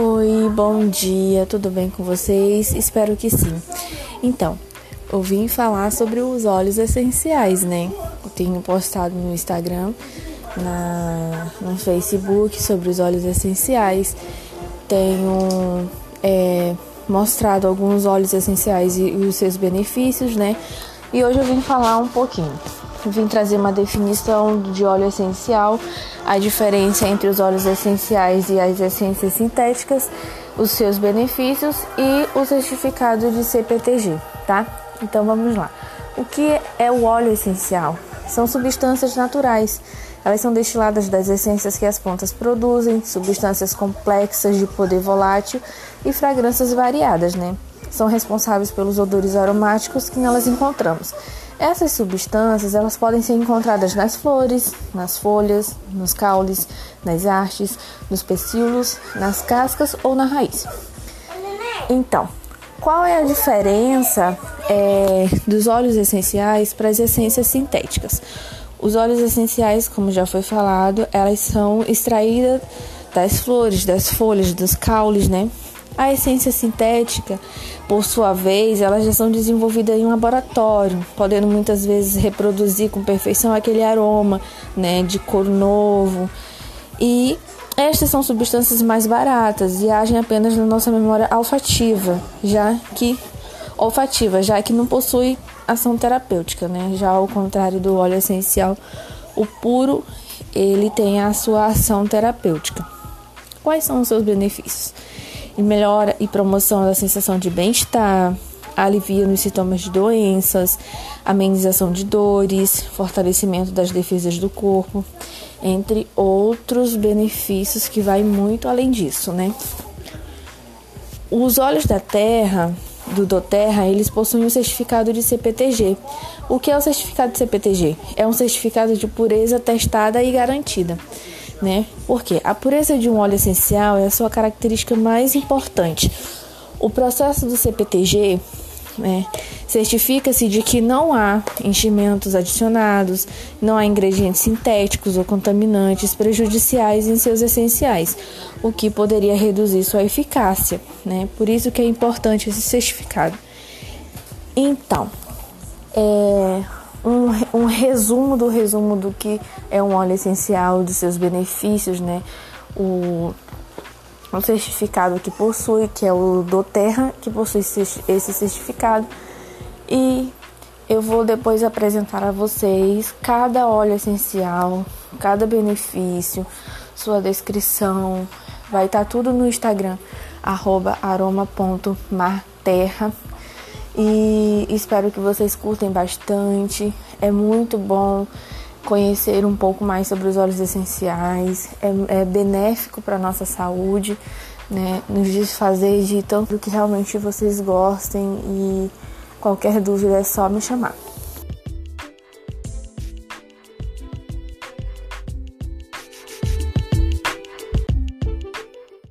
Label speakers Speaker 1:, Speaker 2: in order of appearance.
Speaker 1: Oi, bom dia, tudo bem com vocês? Espero que sim. Então, eu vim falar sobre os óleos essenciais, né? Eu tenho postado no Instagram, na, no Facebook sobre os óleos essenciais. Tenho é, mostrado alguns óleos essenciais e, e os seus benefícios, né? E hoje eu vim falar um pouquinho vim trazer uma definição de óleo essencial, a diferença entre os óleos essenciais e as essências sintéticas, os seus benefícios e o certificado de CPTG, tá? Então vamos lá. O que é o óleo essencial? São substâncias naturais. Elas são destiladas das essências que as plantas produzem, substâncias complexas de poder volátil e fragrâncias variadas, né? São responsáveis pelos odores aromáticos que nelas encontramos. Essas substâncias elas podem ser encontradas nas flores, nas folhas, nos caules, nas hastes, nos pecíolos, nas cascas ou na raiz. Então, qual é a diferença é, dos óleos essenciais para as essências sintéticas? Os óleos essenciais, como já foi falado, elas são extraídas das flores, das folhas, dos caules, né? A essência sintética, por sua vez, elas já são desenvolvidas em um laboratório, podendo muitas vezes reproduzir com perfeição aquele aroma, né, de cor novo. E estas são substâncias mais baratas e agem apenas na nossa memória olfativa, já que olfativa, já que não possui ação terapêutica, né? Já ao contrário do óleo essencial, o puro ele tem a sua ação terapêutica. Quais são os seus benefícios? E melhora e promoção da sensação de bem-estar, alivia nos sintomas de doenças, amenização de dores, fortalecimento das defesas do corpo, entre outros benefícios que vai muito além disso, né? Os óleos da terra, do Doterra, eles possuem o certificado de CPTG. O que é o certificado de CPTG? É um certificado de pureza testada e garantida né? Porque a pureza de um óleo essencial é a sua característica mais importante. O processo do CPTG né, certifica-se de que não há enchimentos adicionados, não há ingredientes sintéticos ou contaminantes prejudiciais em seus essenciais, o que poderia reduzir sua eficácia. Né? Por isso que é importante esse certificado. Então, é, um, um resumo do resumo do que é um óleo essencial, dos seus benefícios, né? O, o certificado que possui, que é o do Terra, que possui esse certificado. E eu vou depois apresentar a vocês cada óleo essencial, cada benefício, sua descrição. Vai estar tá tudo no Instagram, aroma.marterra. E espero que vocês curtem bastante. É muito bom conhecer um pouco mais sobre os óleos essenciais. É, é benéfico para nossa saúde, né? Nos desfazer de tanto que realmente vocês gostem. E qualquer dúvida é só me chamar.